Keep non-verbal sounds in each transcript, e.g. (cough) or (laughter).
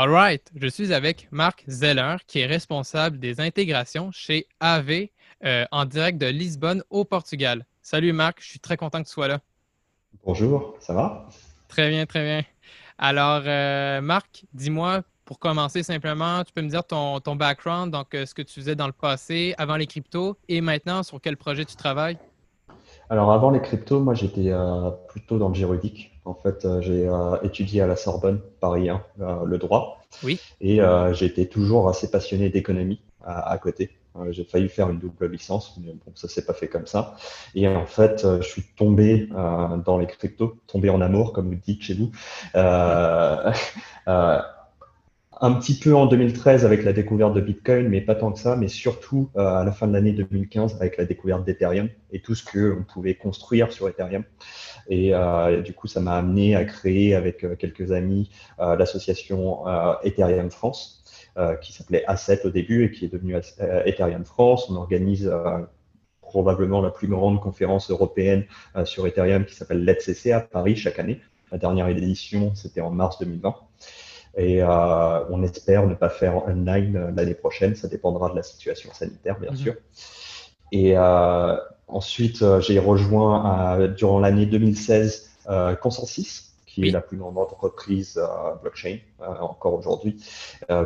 Alright, je suis avec Marc Zeller, qui est responsable des intégrations chez AV euh, en direct de Lisbonne au Portugal. Salut Marc, je suis très content que tu sois là. Bonjour, ça va? Très bien, très bien. Alors, euh, Marc, dis-moi, pour commencer simplement, tu peux me dire ton, ton background, donc euh, ce que tu faisais dans le passé, avant les cryptos, et maintenant sur quel projet tu travailles? Alors avant les cryptos, moi j'étais euh, plutôt dans le juridique. En fait, euh, j'ai euh, étudié à la Sorbonne, Paris 1, le droit. Oui. Et j'ai été toujours assez passionné d'économie à, côté. j'ai failli faire une double licence, mais bon, ça s'est pas fait comme ça. Et en fait, je suis tombé dans les cryptos, tombé en amour, comme vous dites chez vous. (laughs) un petit peu en 2013 avec la découverte de Bitcoin, mais pas tant que ça, mais surtout euh, à la fin de l'année 2015 avec la découverte d'Ethereum et tout ce qu'on pouvait construire sur Ethereum. Et euh, du coup, ça m'a amené à créer avec euh, quelques amis l'association Ethereum France, qui s'appelait Asset au début et qui est devenue Ethereum France. On organise probablement la plus grande conférence européenne sur Ethereum qui s'appelle LetCC à Paris chaque année. La dernière édition, c'était en mars 2020. Et euh, on espère ne pas faire online euh, l'année prochaine. Ça dépendra de la situation sanitaire, bien mhm. sûr. Et euh, ensuite, j'ai rejoint durant l'année 2016 Consensus, qui est la plus grande entreprise blockchain encore aujourd'hui,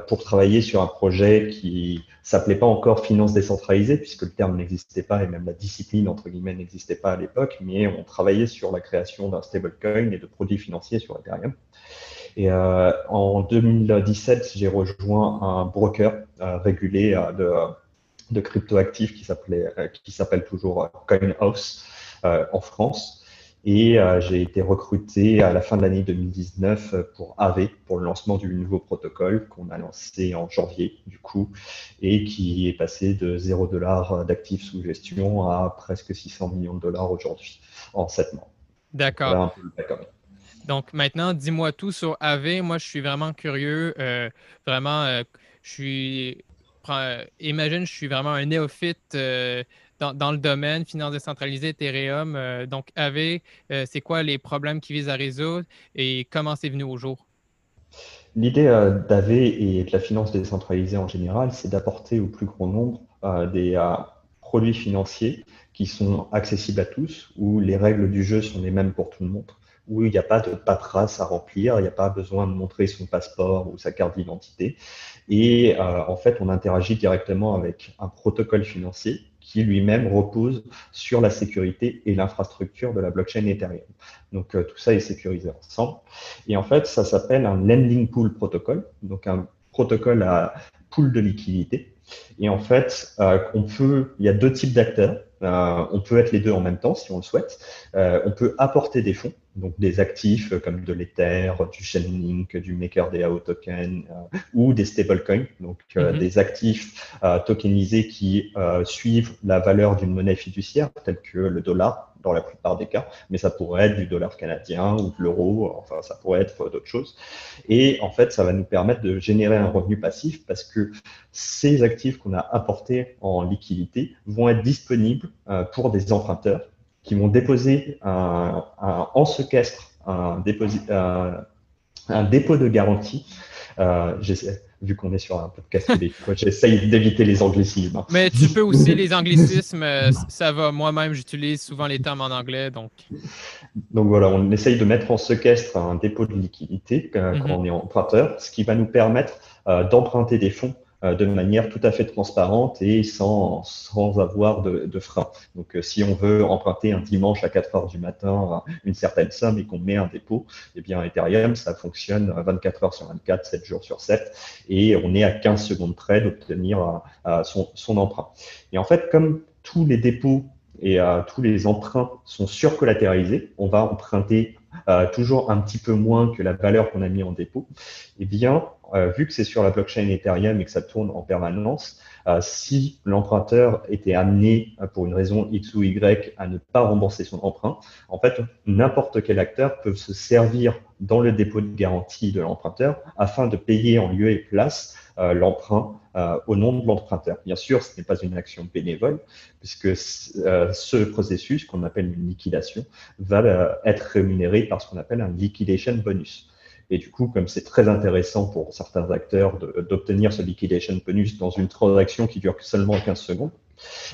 pour travailler sur un projet qui s'appelait pas encore finance décentralisée, puisque le terme n'existait pas et même la discipline entre guillemets n'existait pas à l'époque, mais on travaillait sur la création d'un stablecoin et de produits financiers sur Ethereum. Et euh, en 2017, j'ai rejoint un broker euh, régulé euh, de, de cryptoactifs qui s'appelait, qui s'appelle toujours CoinHouse en France. Et j'ai été recruté à la fin de l'année 2019 pour AV, pour le lancement du nouveau protocole qu'on a lancé en janvier, du coup, et qui est passé de 0 dollars d'actifs sous gestion à presque 600 millions de dollars aujourd'hui, en 7 mois. D'accord. Donc maintenant, dis-moi tout sur AV. Moi, je suis vraiment curieux. Euh, vraiment, euh, je suis. Euh, imagine, je suis vraiment un néophyte dans, le domaine, finance décentralisée, Ethereum. donc AV, c'est quoi les problèmes qui visent à résoudre et comment c'est venu au jour? L'idée d'AV et de la finance décentralisée en général, c'est d'apporter au plus grand nombre des produits financiers qui sont accessibles à tous, où les règles du jeu sont les mêmes pour tout le monde où il n'y a pas de paperasse à remplir, il n'y a pas besoin de montrer son passeport ou sa carte d'identité. Et euh, en fait, on interagit directement avec un protocole financier qui lui-même repose sur la sécurité et l'infrastructure de la blockchain Ethereum. Donc euh, tout ça est sécurisé ensemble. Et en fait, ça s'appelle un lending pool protocol, donc un protocole à pool de liquidité. Et en fait, euh, on peut, il y a deux types d'acteurs on peut être les deux en même temps si on le souhaite. on peut apporter des fonds, donc des actifs comme de l'Ether, du Chainlink, du MakerDAO token ou des stablecoins, donc mm-hmm. des actifs tokenisés qui suivent la valeur d'une monnaie fiduciaire telle que le dollar dans la plupart des cas, mais ça pourrait être du dollar canadien ou de l'euro, enfin ça pourrait être d'autres choses. Et en fait, ça va nous permettre de générer un revenu passif parce que ces actifs qu'on a apportés en liquidité vont être disponibles euh, pour des emprunteurs qui vont déposer un, en séquestre un, un, dépôt de garantie. Euh, vu qu'on est sur un podcast (laughs) j'essaye d'éviter les anglicismes. Mais tu peux aussi les anglicismes, euh, ça va. Moi-même, j'utilise souvent les termes en anglais. Donc, donc voilà, on essaye de mettre en séquestre un dépôt de liquidité euh, quand mhm. on est emprunteur, ce qui va nous permettre euh, d'emprunter des fonds de manière tout à fait transparente et sans, sans avoir de, de frein. Donc, euh, si on veut emprunter un dimanche à 4 heures du matin une certaine somme et qu'on met un dépôt, eh bien, Ethereum, ça fonctionne 24 heures sur 24, 7 jours sur 7, et on est à 15 secondes près d'obtenir euh, son, son emprunt. Et en fait, comme tous les dépôts et tous les emprunts sont surcollatéralisés, on va emprunter toujours un petit peu moins que la valeur qu'on a mis en dépôt, eh bien, euh, vu que c'est sur la blockchain Ethereum et que ça tourne en permanence, euh, si l'emprunteur était amené, euh, pour une raison X ou Y, à ne pas rembourser son emprunt, en fait, n'importe quel acteur peut se servir dans le dépôt de garantie de l'emprunteur afin de payer en lieu et place l'emprunt au nom de l'emprunteur. Bien sûr, ce n'est pas une action bénévole, puisque ce processus, qu'on appelle une liquidation, va être rémunéré par ce qu'on appelle un liquidation bonus. Et du coup, comme c'est très intéressant pour certains acteurs d'obtenir ce liquidation bonus dans une transaction qui dure seulement 15 secondes,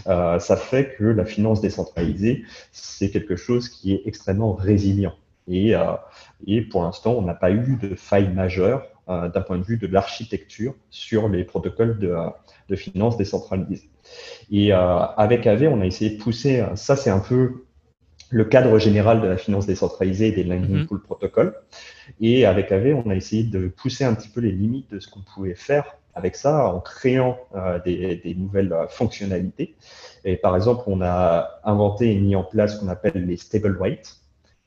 euh, ça fait que la finance décentralisée, c'est quelque chose qui est extrêmement résilient. Et, euh, pour l'instant, on n'a pas eu de faille majeure euh, d'un point de vue de l'architecture sur les protocoles de finance décentralisée. Et avec AV, on a essayé de pousser, ça c'est un peu le cadre général de la finance décentralisée et des Lightning mhm. Pool Protocol. Et avec AV, on a essayé de pousser un petit peu les limites de ce qu'on pouvait faire avec ça en créant euh, des, nouvelles euh, fonctionnalités. Et par exemple, on a inventé et mis en place ce qu'on appelle les stable rates,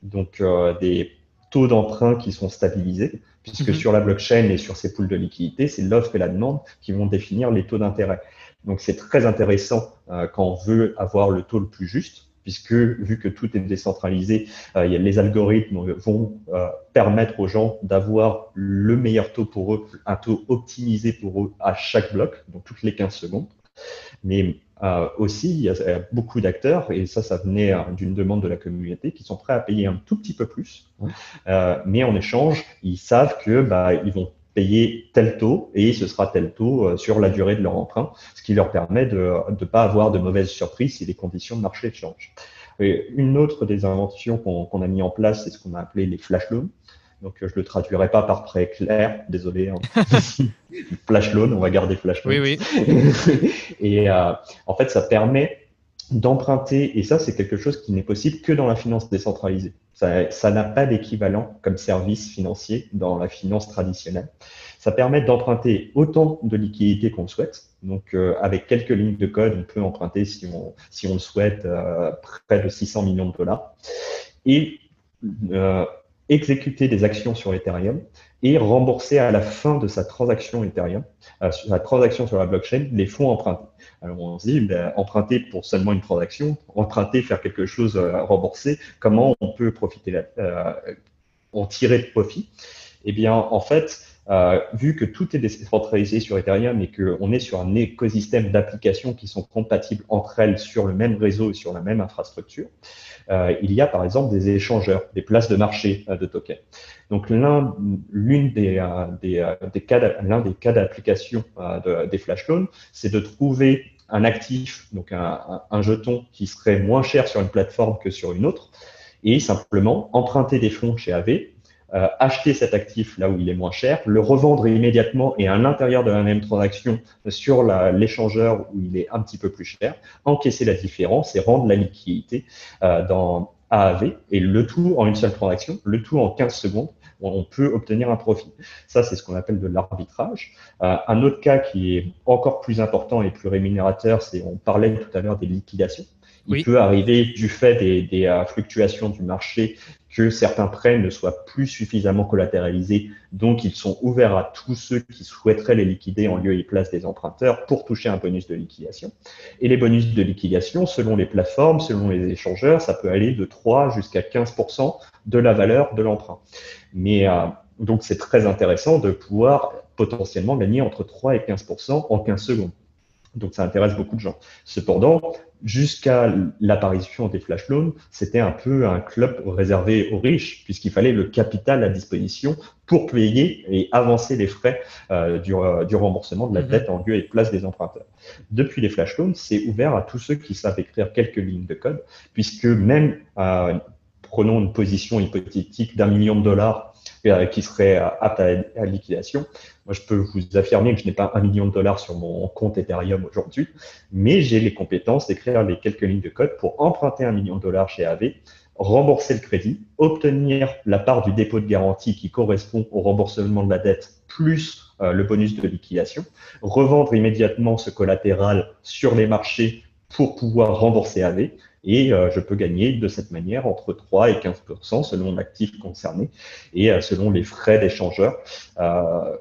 donc euh, des taux d'emprunt qui sont stabilisés, puisque mhm. sur la blockchain et sur ces pools de liquidité, c'est l'offre et la demande qui vont définir les taux d'intérêt. Donc c'est très intéressant quand on veut avoir le taux le plus juste puisque vu que tout est décentralisé, euh, les algorithmes vont euh, permettre aux gens d'avoir le meilleur taux pour eux, un taux optimisé pour eux à chaque bloc, donc toutes les 15 secondes. Mais euh, aussi, il y a beaucoup d'acteurs, et ça, ça venait d'une demande de la communauté, qui sont prêts à payer un tout petit peu plus, mais en échange, ils savent que bah, ils vont payer tel taux et ce sera tel taux euh, sur la durée de leur emprunt, ce qui leur permet de ne pas avoir de mauvaises surprises si les conditions de marché changent. Et une autre des inventions qu'on a mis en place, c'est ce qu'on a appelé les flash loans. Donc, je le traduirai pas par prêt clair, désolé. Hein. (laughs) flash loan, on va garder flash loan. Oui, oui. (laughs) et euh, en fait, ça permet d'emprunter, et ça, c'est quelque chose qui n'est possible que dans la finance décentralisée. Ça n'a pas d'équivalent comme service financier dans la finance traditionnelle. Ça permet d'emprunter autant de liquidités qu'on souhaite. Donc, euh, avec quelques lignes de code, on peut emprunter, si on, si on le souhaite, euh, près de 600 millions de dollars. Et euh, exécuter des actions sur Ethereum et rembourser à la fin de sa transaction Ethereum, sa transaction sur la blockchain, les fonds empruntés. Alors on se dit, ben, emprunter pour seulement une transaction, emprunter, faire quelque chose, euh, rembourser, comment on peut profiter, euh, en tirer de profit? Eh bien, en fait, euh, vu que tout est décentralisé sur Ethereum et qu'on est sur un écosystème d'applications qui sont compatibles entre elles sur le même réseau et sur la même infrastructure, euh, il y a par exemple des échangeurs, des places de marché euh, de tokens. Donc l'un des, euh, des, des cas l'un des cas d'application de, des flash loans, c'est de trouver un actif, donc un, un, jeton qui serait moins cher sur une plateforme que sur une autre, et simplement emprunter des fonds chez AV euh, acheter cet actif là où il est moins cher, le revendre immédiatement et à l'intérieur de la même transaction sur l'échangeur où il est un petit peu plus cher, encaisser la différence et rendre la liquidité euh, dans AAV et le tout en une seule transaction, le tout en 15 secondes on peut obtenir un profit. Ça, c'est ce qu'on appelle de l'arbitrage. Euh, un autre cas qui est encore plus important et plus rémunérateur, c'est, on parlait tout à l'heure des liquidations. Il peut arriver du fait des, des euh, fluctuations du marché que certains prêts ne soient plus suffisamment collatéralisés, donc ils sont ouverts à tous ceux qui souhaiteraient les liquider en lieu et place des emprunteurs pour toucher un bonus de liquidation. Et les bonus de liquidation, selon les plateformes, selon les échangeurs, ça peut aller de 3 jusqu'à 15% de la valeur de l'emprunt. Mais euh, donc c'est très intéressant de pouvoir potentiellement gagner entre 3 et 15% en 15 secondes. Donc ça intéresse beaucoup de gens. Cependant, jusqu'à l'apparition des flash loans, c'était un peu un club réservé aux riches, puisqu'il fallait le capital à disposition pour payer et avancer les frais euh, du, euh, du, remboursement de la mhm. dette en lieu et place des emprunteurs. Depuis les flash loans, c'est ouvert à tous ceux qui savent écrire quelques lignes de code, puisque même, euh, prenons une position hypothétique d'un million de dollars qui serait euh, apte à, liquidation. Moi, je peux vous affirmer que je n'ai pas un million de dollars sur mon compte Ethereum aujourd'hui, mais j'ai les compétences d'écrire les quelques lignes de code pour emprunter un million de dollars chez AV, rembourser le crédit, obtenir la part du dépôt de garantie qui correspond au remboursement de la dette plus euh, le bonus de liquidation, revendre immédiatement ce collatéral sur les marchés pour pouvoir rembourser AV, et euh, je peux gagner de cette manière entre 3 et 15% selon l'actif concerné et euh, selon les frais d'échangeur euh,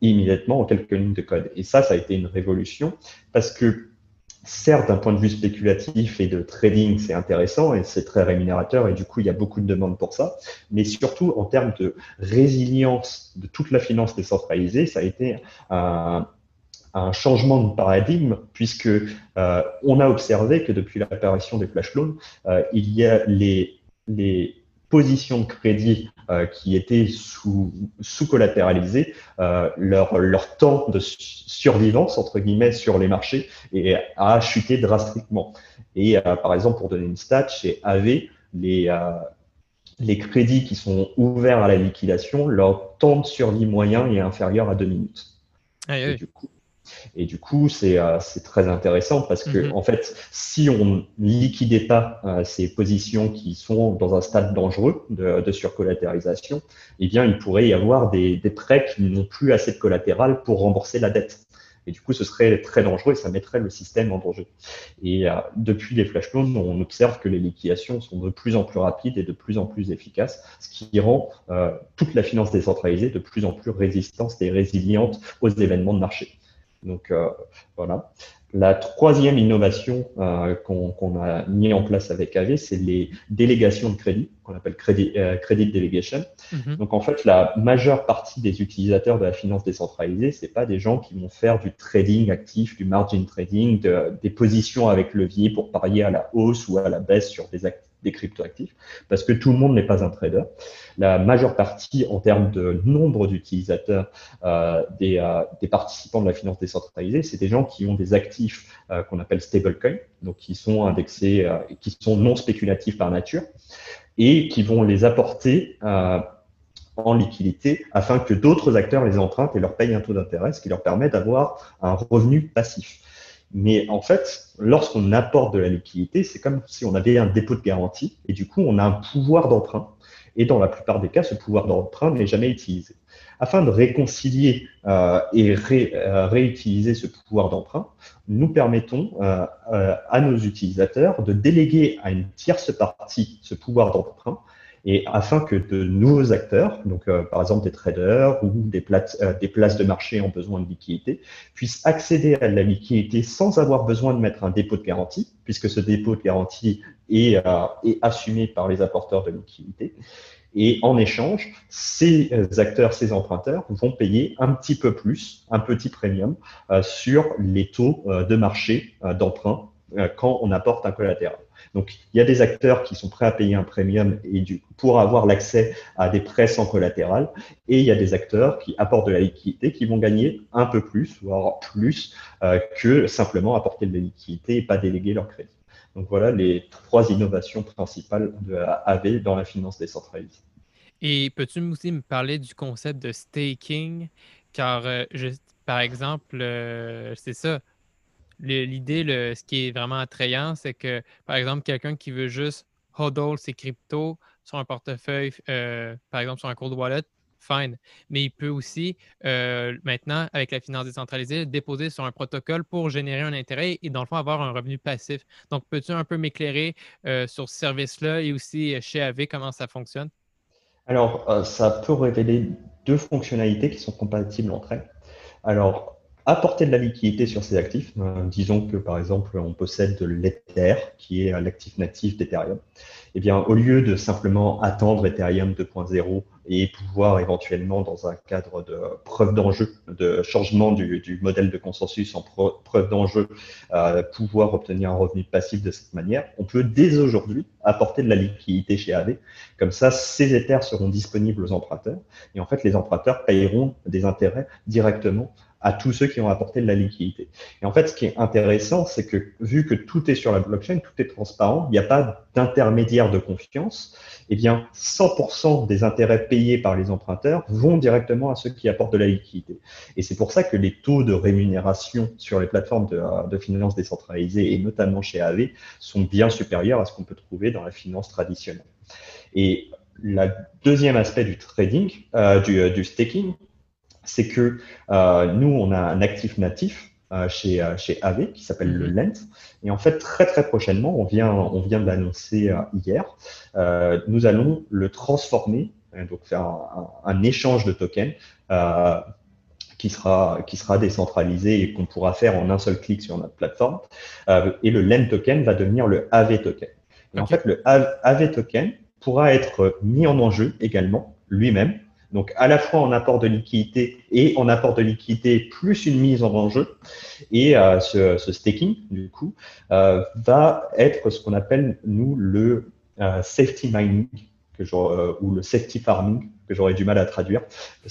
immédiatement en quelques lignes de code. Et ça, ça a été une révolution parce que certes, d'un point de vue spéculatif et de trading, c'est intéressant et c'est très rémunérateur et du coup, il y a beaucoup de demandes pour ça. Mais surtout, en termes de résilience de toute la finance décentralisée, ça a été un, un changement de paradigme puisque euh, on a observé que depuis l'apparition des flash loans, euh, il y a les, les positions de crédit euh, qui étaient sous, sous collatéralisées, leur, leur temps de survivance entre guillemets sur les marchés et a chuté drastiquement. Et par exemple, pour donner une stat, chez AV, les les crédits qui sont ouverts à la liquidation, leur temps de survie moyen est inférieur à deux minutes. Ah, oui. du coup, et du coup, c'est euh, très intéressant parce que, mhm. en fait, si on liquidait pas euh, ces positions qui sont dans un stade dangereux de, de surcollatérisation, eh bien, il pourrait y avoir des, des prêts qui n'ont plus assez de collatéral pour rembourser la dette. Et du coup, ce serait très dangereux et ça mettrait le système en danger. Et euh, depuis les flash loans, on observe que les liquidations sont de plus en plus rapides et de plus en plus efficaces, ce qui rend euh, toute la finance décentralisée de plus en plus résistante et résiliente aux événements de marché. Donc euh, voilà. La troisième innovation euh, qu'on a mis en place avec AV, c'est les délégations de crédit, qu'on appelle crédit, euh, credit delegation. Mhm. Donc en fait, la majeure partie des utilisateurs de la finance décentralisée, c'est pas des gens qui vont faire du trading actif, du margin trading, des positions avec levier pour parier à la hausse ou à la baisse sur des actifs des cryptoactifs, parce que tout le monde n'est pas un trader. La majeure partie, en termes de nombre d'utilisateurs, euh, des, euh, des, participants de la finance décentralisée, c'est des gens qui ont des actifs euh, qu'on appelle stablecoin, donc qui sont indexés, qui sont non spéculatifs par nature, et qui vont les apporter en liquidité afin que d'autres acteurs les empruntent et leur payent un taux d'intérêt, ce qui leur permet d'avoir un revenu passif. Mais en fait, lorsqu'on apporte de la liquidité, c'est comme si on avait un dépôt de garantie et du coup, on a un pouvoir d'emprunt. Et dans la plupart des cas, ce pouvoir d'emprunt n'est jamais utilisé. Afin de réconcilier euh, et euh, réutiliser ce pouvoir d'emprunt, nous permettons euh à nos utilisateurs de déléguer à une tierce partie ce pouvoir d'emprunt et afin que de nouveaux acteurs, donc euh, par exemple des traders ou des, places, euh, des places de marché en besoin de liquidité, puissent accéder à la liquidité sans avoir besoin de mettre un dépôt de garantie, puisque ce dépôt de garantie est, euh, est assumé par les apporteurs de liquidité. Et en échange, ces acteurs, ces emprunteurs vont payer un petit peu plus, un petit premium sur les taux de marché d'emprunt quand on apporte un collatéral. Donc, il y a des acteurs qui sont prêts à payer un premium et pour avoir l'accès à des prêts sans collatéral. Et il y a des acteurs qui apportent de la liquidité qui vont gagner un peu plus, voire plus, euh, que simplement apporter de la liquidité et pas déléguer leur crédit. Donc voilà les trois innovations principales de AV dans la finance décentralisée. Et peux-tu aussi me parler du concept de staking? Car, euh, par exemple, euh, c'est ça, l'idée, ce qui est vraiment attrayant, c'est que, par exemple, quelqu'un qui veut juste hodl ses cryptos sur un portefeuille, euh, par exemple sur un cold wallet, fine. Mais il peut aussi, euh, maintenant, avec la finance décentralisée, déposer sur un protocole pour générer un intérêt et, dans le fond, avoir un revenu passif. Donc, peux-tu un peu m'éclairer euh, sur ce service-là et aussi chez AV, comment ça fonctionne? Alors, ça peut révéler deux fonctionnalités qui sont compatibles entre elles. Alors, apporter de la liquidité sur ces actifs. Euh, disons que par exemple, on possède l'Ether, qui est l'actif natif d'Ethereum. Eh bien, au lieu de simplement attendre Ethereum 2.0 et pouvoir éventuellement, dans un cadre de preuve d'enjeu, de changement du, modèle de consensus en preuve d'enjeu, euh, pouvoir obtenir un revenu passif de cette manière, on peut dès aujourd'hui apporter de la liquidité chez AV. Comme ça, ces Ethers seront disponibles aux emprunteurs et en fait, les emprunteurs payeront des intérêts directement à tous ceux qui ont apporté de la liquidité. Et en fait, ce qui est intéressant, c'est que vu que tout est sur la blockchain, tout est transparent, il n'y a pas d'intermédiaire de confiance, eh bien, 100% des intérêts payés par les emprunteurs vont directement à ceux qui apportent de la liquidité. Et c'est pour ça que les taux de rémunération sur les plateformes de, de finance décentralisées, et notamment chez AV, sont bien supérieurs à ce qu'on peut trouver dans la finance traditionnelle. Et le deuxième aspect du trading, euh, du, du staking, c'est que euh, nous, on a un actif natif euh, chez, euh, chez AV qui s'appelle le mhm. Lent. Et en fait, très très prochainement, on vient, on vient de l'annoncer hier, nous allons le transformer, donc faire un, échange de tokens qui sera, qui sera décentralisé et qu'on pourra faire en un seul clic sur notre plateforme. et le Lent token va devenir le AV token. Et en fait, le AV token pourra être mis en enjeu également lui-même donc à la fois en apport de liquidité et en apport de liquidité plus une mise en enjeu. Et euh, ce, staking, du coup, euh, va être ce qu'on appelle, nous, le euh, safety mining que ou le safety farming, que j'aurais du mal à traduire. (laughs)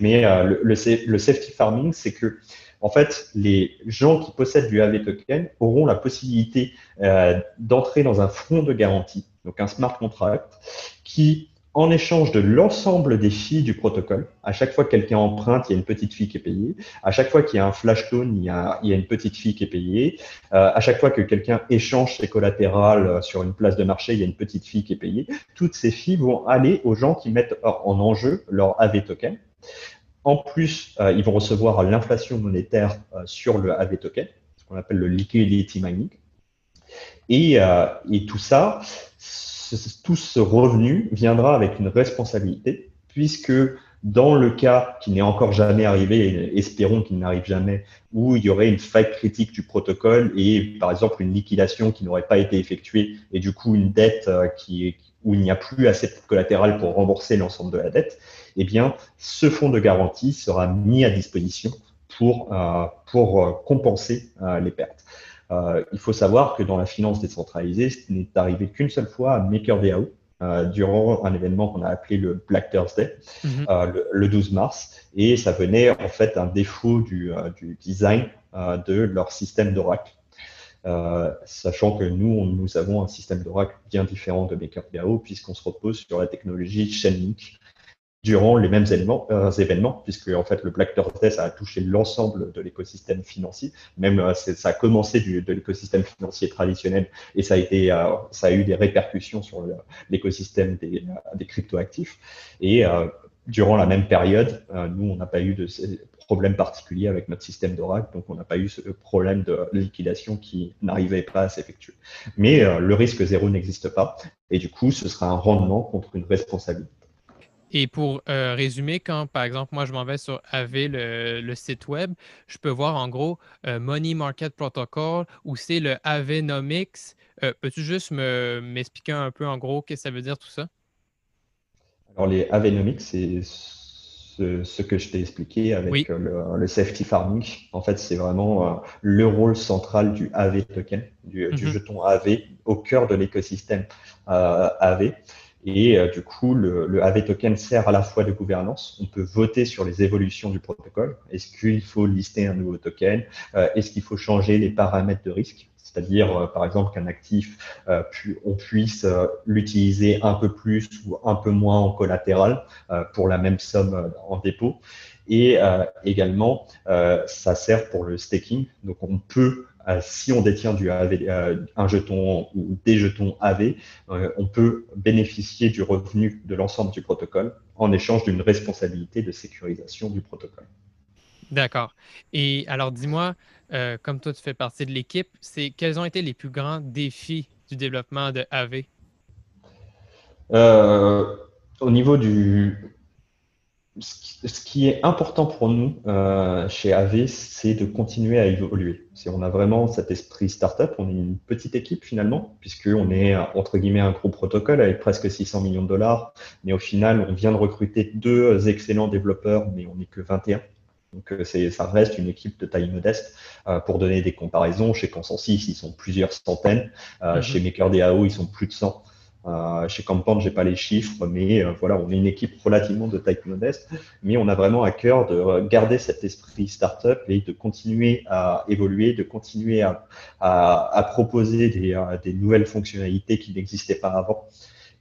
mais le, le, safety farming, c'est que en fait, les gens qui possèdent du AV token auront la possibilité d'entrer dans un fonds de garantie, donc un smart contract, qui en échange de l'ensemble des filles du protocole. À chaque fois que quelqu'un emprunte, il y a une petite fille qui est payée. À chaque fois qu'il y a un flash tone, il y a, une petite fille qui est payée. Euh, à chaque fois que quelqu'un échange ses collatérales euh, sur une place de marché, il y a une petite fille qui est payée. Toutes ces filles vont aller aux gens qui mettent en enjeu leur AV token. En plus, euh, ils vont recevoir l'inflation monétaire sur le AV token, ce qu'on appelle le liquidity mining. Et, et tout ça, tout ce revenu viendra avec une responsabilité, puisque dans le cas qui n'est encore jamais arrivé, espérons qu'il n'arrive jamais, où il y aurait une faille critique du protocole et par exemple une liquidation qui n'aurait pas été effectuée et du coup une dette euh, qui où il n'y a plus assez de collatéral pour rembourser l'ensemble de la dette, eh bien ce fonds de garantie sera mis à disposition pour, euh, pour euh, compenser les pertes. Euh, il faut savoir que dans la finance décentralisée, ce n'est arrivé qu'une seule fois à MakerDAO, euh, durant un événement qu'on a appelé le Black Thursday, mhm. euh, le, 12 mars, et ça venait en fait un défaut du, du design de leur système d'Oracle. sachant que nous, nous avons un système d'Oracle bien différent de MakerDAO puisqu'on se repose sur la technologie Chainlink, durant les mêmes événements, euh, événements puisque en fait le Black Thursday ça a touché l'ensemble de l'écosystème financier, même euh, ça a commencé du, de l'écosystème financier traditionnel et ça a été, euh, ça a eu des répercussions sur l'écosystème des, des cryptoactifs et durant la même période, nous on n'a pas eu de problème particulier avec notre système d'Oracle, donc on n'a pas eu ce problème de liquidation qui n'arrivait pas à s'effectuer. Mais le risque zéro n'existe pas et du coup ce sera un rendement contre une responsabilité. Et pour euh, résumer, quand par exemple, moi je m'en vais sur AV, le, site web, je peux voir en gros euh, Money Market Protocol ou c'est le Avenomics. Euh, peux-tu juste m'expliquer un peu en gros qu'est-ce que ça veut dire tout ça? Alors les Avenomics, c'est ce, que je t'ai expliqué avec le, safety farming. En fait, c'est vraiment le rôle central du AV token, du, du mm-hmm. jeton AV au cœur de l'écosystème AV. Et euh, du coup, le, le, AV token sert à la fois de gouvernance. On peut voter sur les évolutions du protocole. Est-ce qu'il faut lister un nouveau token? Euh, Est-ce qu'il faut changer les paramètres de risque? C'est-à-dire, par exemple, qu'un actif, on puisse l'utiliser un peu plus ou un peu moins en collatéral pour la même somme en dépôt. Et également, ça sert pour le staking. Donc, on peut si on détient du un jeton ou des jetons AV, on peut bénéficier du revenu de l'ensemble du protocole en échange d'une responsabilité de sécurisation du protocole. D'accord. Et alors, dis-moi, euh, comme toi, tu fais partie de l'équipe, c'est quels ont été les plus grands défis du développement de AV? Euh, au niveau du... Ce qui est important pour nous euh, chez AV, c'est de continuer à évoluer. On a vraiment cet esprit startup, on est une petite équipe finalement, puisqu'on est entre guillemets un gros protocole avec presque 600 millions de dollars, mais au final, on vient de recruter deux excellents développeurs, mais on n'est que 21. Donc euh, ça reste une équipe de taille modeste. Euh, pour donner des comparaisons, chez Consensus, ils sont plusieurs centaines. Euh, mhm. Chez MakerDAO, ils sont plus de 100. Chez Campan, j'ai pas les chiffres, mais voilà, on est une équipe relativement de taille modeste, mais on a vraiment à cœur de garder cet esprit startup et de continuer à évoluer, de continuer à, proposer des, nouvelles fonctionnalités qui n'existaient pas avant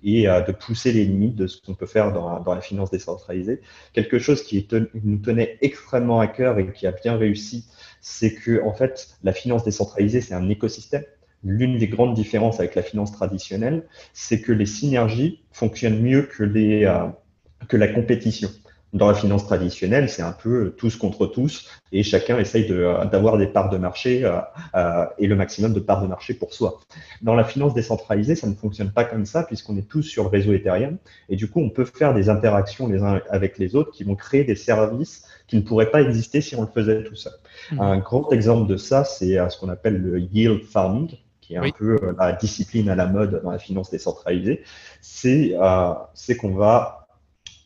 et euh, de pousser les limites de ce qu'on peut faire dans, dans, la finance décentralisée. Quelque chose qui nous tenait extrêmement à cœur et qui a bien réussi, c'est que en fait, la finance décentralisée, c'est un écosystème. L'une des grandes différences avec la finance traditionnelle, c'est que les synergies fonctionnent mieux que, les, euh, que la compétition. Dans la finance traditionnelle, c'est un peu tous contre tous et chacun essaye d'avoir des parts de marché euh, euh, et le maximum de parts de marché pour soi. Dans la finance décentralisée, ça ne fonctionne pas comme ça puisqu'on est tous sur le réseau Ethereum et du coup, on peut faire des interactions les uns avec les autres qui vont créer des services qui ne pourraient pas exister si on le faisait tout seul. Mmh. Un grand exemple de ça, c'est euh, ce qu'on appelle le yield farming qui est un peu la discipline à la mode dans la finance décentralisée, c'est euh, qu'on va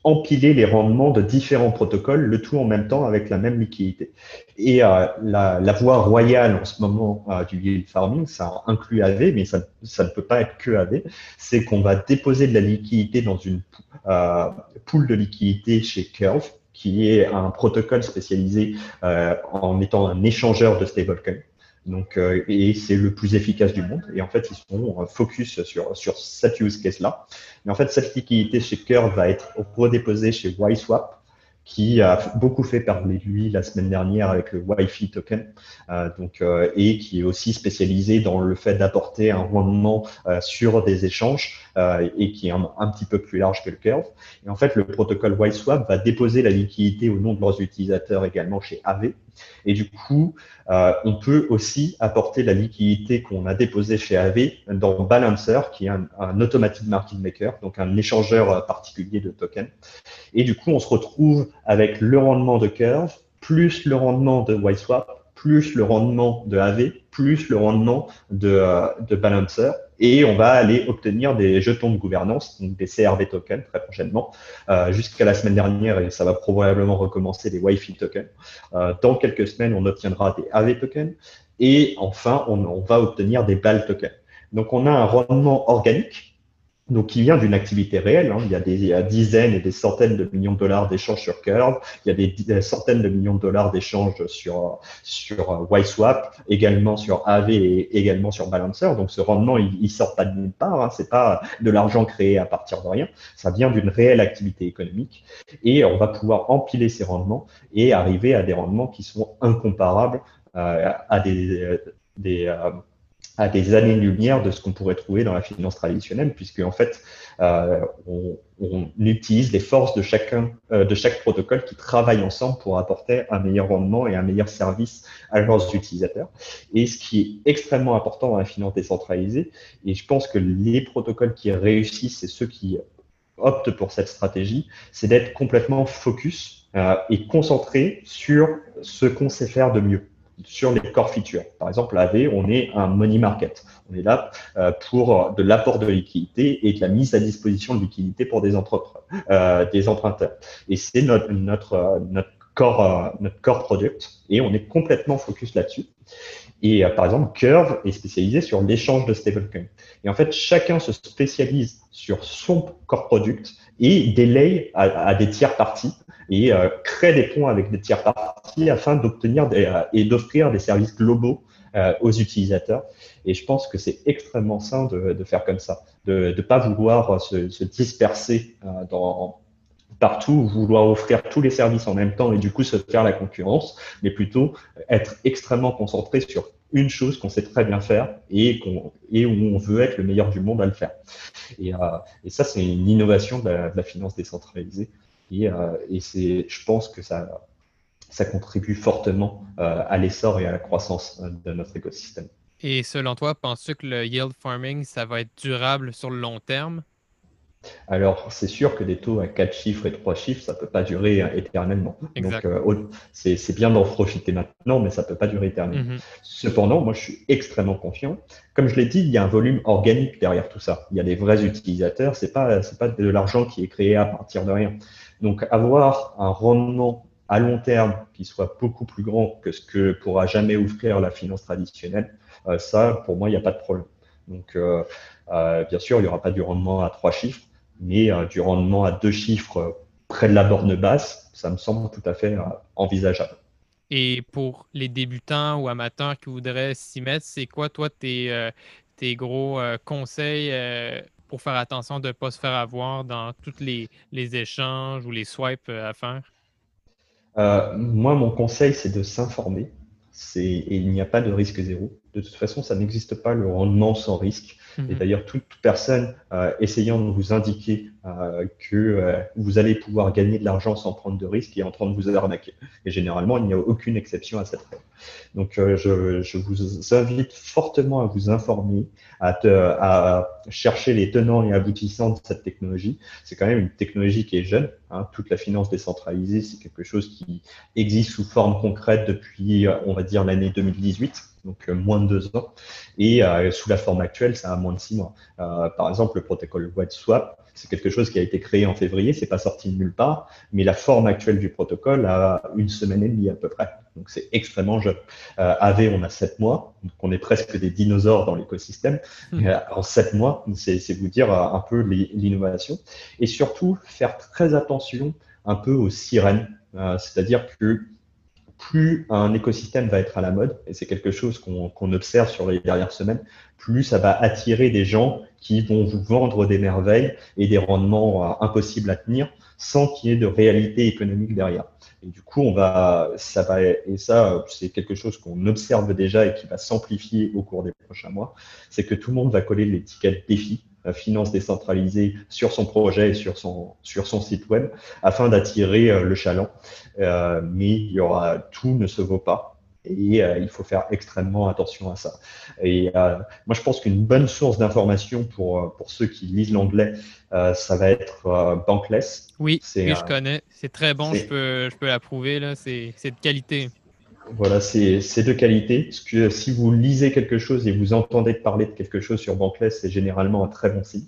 empiler les rendements de différents protocoles, le tout en même temps avec la même liquidité. Et euh, la, la, voie royale en ce moment euh, du yield farming, ça inclut AV, mais ça, ça, ne peut pas être que AV, c'est qu'on va déposer de la liquidité dans une euh, pool de liquidité chez Curve, qui est un protocole spécialisé euh, en étant un échangeur de stablecoin. Donc, euh, et c'est le plus efficace du monde. Et en fait, ils sont euh, focus sur, sur cette use case-là. Mais en fait, cette liquidité chez Curve va être redéposée chez YSwap qui a beaucoup fait parler de lui la semaine dernière avec le Wi-Fi token, euh, donc euh, et qui est aussi spécialisé dans le fait d'apporter un rendement euh, sur des échanges euh, et qui est un, petit peu plus large que le Curve. Et en fait, le protocole YSwap va déposer la liquidité au nom de leurs utilisateurs également chez AV. Et du coup, euh, on peut aussi apporter la liquidité qu'on a déposée chez AV dans Balancer, qui est un, un automatic market maker, donc un échangeur particulier de tokens. Et du coup, on se retrouve avec le rendement de Curve plus le rendement de YSwap plus le rendement de AV, plus le rendement de, euh, de Balancer. Et on va aller obtenir des jetons de gouvernance, donc des CRV tokens très prochainement. Euh, Jusqu'à la semaine dernière, et ça va probablement recommencer, des Wi-Fi tokens. Euh, dans quelques semaines, on obtiendra des AV tokens. Et enfin, on, on va obtenir des BAL tokens. Donc on a un rendement organique donc qui vient d'une activité réelle. Hein. Il, y a des, dizaines et des centaines de millions de dollars d'échanges sur Curve, il y a des, centaines de millions de dollars d'échanges sur, sur euh, YSwap, également sur AV et également sur Balancer. Donc ce rendement, il, il sort pas de nulle part, hein. c'est pas de l'argent créé à partir de rien, ça vient d'une réelle activité économique et on va pouvoir empiler ces rendements et arriver à des rendements qui sont incomparables euh, à des, des euh, à des années-lumière de ce qu'on pourrait trouver dans la finance traditionnelle, puisque en fait, euh, on, utilise les forces de chacun, euh, de chaque protocole qui travaillent ensemble pour apporter un meilleur rendement et un meilleur service à leurs utilisateurs. Et ce qui est extrêmement important dans la finance décentralisée, et je pense que les protocoles qui réussissent et ceux qui optent pour cette stratégie, c'est d'être complètement focus euh, et concentré sur ce qu'on sait faire de mieux sur les core features. Par exemple, AV, on est un money market. On est là euh, pour de l'apport de liquidité et de la mise à disposition de liquidité pour des, euh, des emprunteurs. Et c'est notre, notre, euh, notre core product et on est complètement focus là-dessus. Et par exemple, Curve est spécialisé sur l'échange de stablecoins. Et en fait, chacun se spécialise sur son core product et délaye à, des tiers parties et euh, créer des ponts avec des tiers parties afin d'obtenir euh, et d'offrir des services globaux aux utilisateurs. Et je pense que c'est extrêmement sain de, faire comme ça, de ne pas vouloir se, se disperser dans, partout, vouloir offrir tous les services en même temps et du coup se faire la concurrence, mais plutôt être extrêmement concentré sur une chose qu'on sait très bien faire et, et où on veut être le meilleur du monde à le faire. Et, euh, ça, c'est une innovation de la, finance décentralisée. Et, euh, et c'est, je pense que ça, ça contribue fortement euh, à l'essor et à la croissance de notre écosystème. Et selon toi, penses-tu que le yield farming, ça va être durable sur le long terme? Alors, c'est sûr que des taux à 4 chiffres et 3 chiffres, ça ne peut pas durer euh, éternellement. Donc, euh, c'est bien d'en profiter maintenant, mais ça ne peut pas durer éternellement. Mhm. Cependant, moi, je suis extrêmement confiant. Comme je l'ai dit, il y a un volume organique derrière tout ça. Il y a des vrais utilisateurs. Ce n'est pas, pas de l'argent qui est créé à partir de rien. Donc, avoir un rendement à long terme qui soit beaucoup plus grand que ce que pourra jamais offrir la finance traditionnelle, euh, ça, pour moi, il n'y a pas de problème. Donc, bien sûr, il n'y aura pas du rendement à trois chiffres, mais euh, du rendement à deux chiffres euh, près de la borne basse, ça me semble tout à fait euh, envisageable. Et pour les débutants ou amateurs qui voudraient s'y mettre, c'est quoi, toi, tes, tes gros conseils pour faire attention de ne pas se faire avoir dans tous les, les échanges ou les swipes à faire? moi, mon conseil, c'est de s'informer. Et il n'y a pas de risque zéro. De toute façon, ça n'existe pas le rendement sans risque. Et mhm. d'ailleurs, toute personne euh, essayant de vous indiquer euh, que euh, vous allez pouvoir gagner de l'argent sans prendre de risques est en train de vous arnaquer. Et généralement, il n'y a aucune exception à cette règle. Donc, je, je, vous invite fortement à vous informer, à, te, à, chercher les tenants et aboutissants de cette technologie. C'est quand même une technologie qui est jeune. Hein. Toute la finance décentralisée, c'est quelque chose qui existe sous forme concrète depuis, on va dire, l'année 2018 donc euh, moins de deux ans. Et euh, sous la forme actuelle, ça a moins de six mois. Euh, par exemple, le protocole Swap, c'est quelque chose qui a été créé en février, c'est pas sorti de nulle part, mais la forme actuelle du protocole a une semaine et demie à peu près. Donc c'est extrêmement jeune. Euh, AV, on a sept mois, donc on est presque des dinosaures dans l'écosystème. Mmh. en sept mois, c'est vous dire un peu l'innovation. Et surtout, faire très attention un peu aux sirènes. C'est-à-dire que plus un écosystème va être à la mode, et c'est quelque chose qu'on observe sur les dernières semaines, plus ça va attirer des gens qui vont vous vendre des merveilles et des rendements euh, impossibles à tenir sans qu'il y ait de réalité économique derrière. Et du coup, on va, ça va, et ça, c'est quelque chose qu'on observe déjà et qui va s'amplifier au cours des prochains mois, c'est que tout le monde va coller l'étiquette défi finance décentralisée sur son projet et sur son, sur son site web afin d'attirer euh, le chaland. Euh, mais il y aura, tout ne se vaut pas. Et euh, il faut faire extrêmement attention à ça. Et moi, je pense qu'une bonne source d'information pour, pour ceux qui lisent l'anglais, ça va être Bankless. Oui, oui je connais. C'est très bon, je peux, je peux l'approuver. C'est de qualité. Voilà, c'est de qualité. Parce que si vous lisez quelque chose et vous entendez parler de quelque chose sur Bankless, c'est généralement un très bon signe.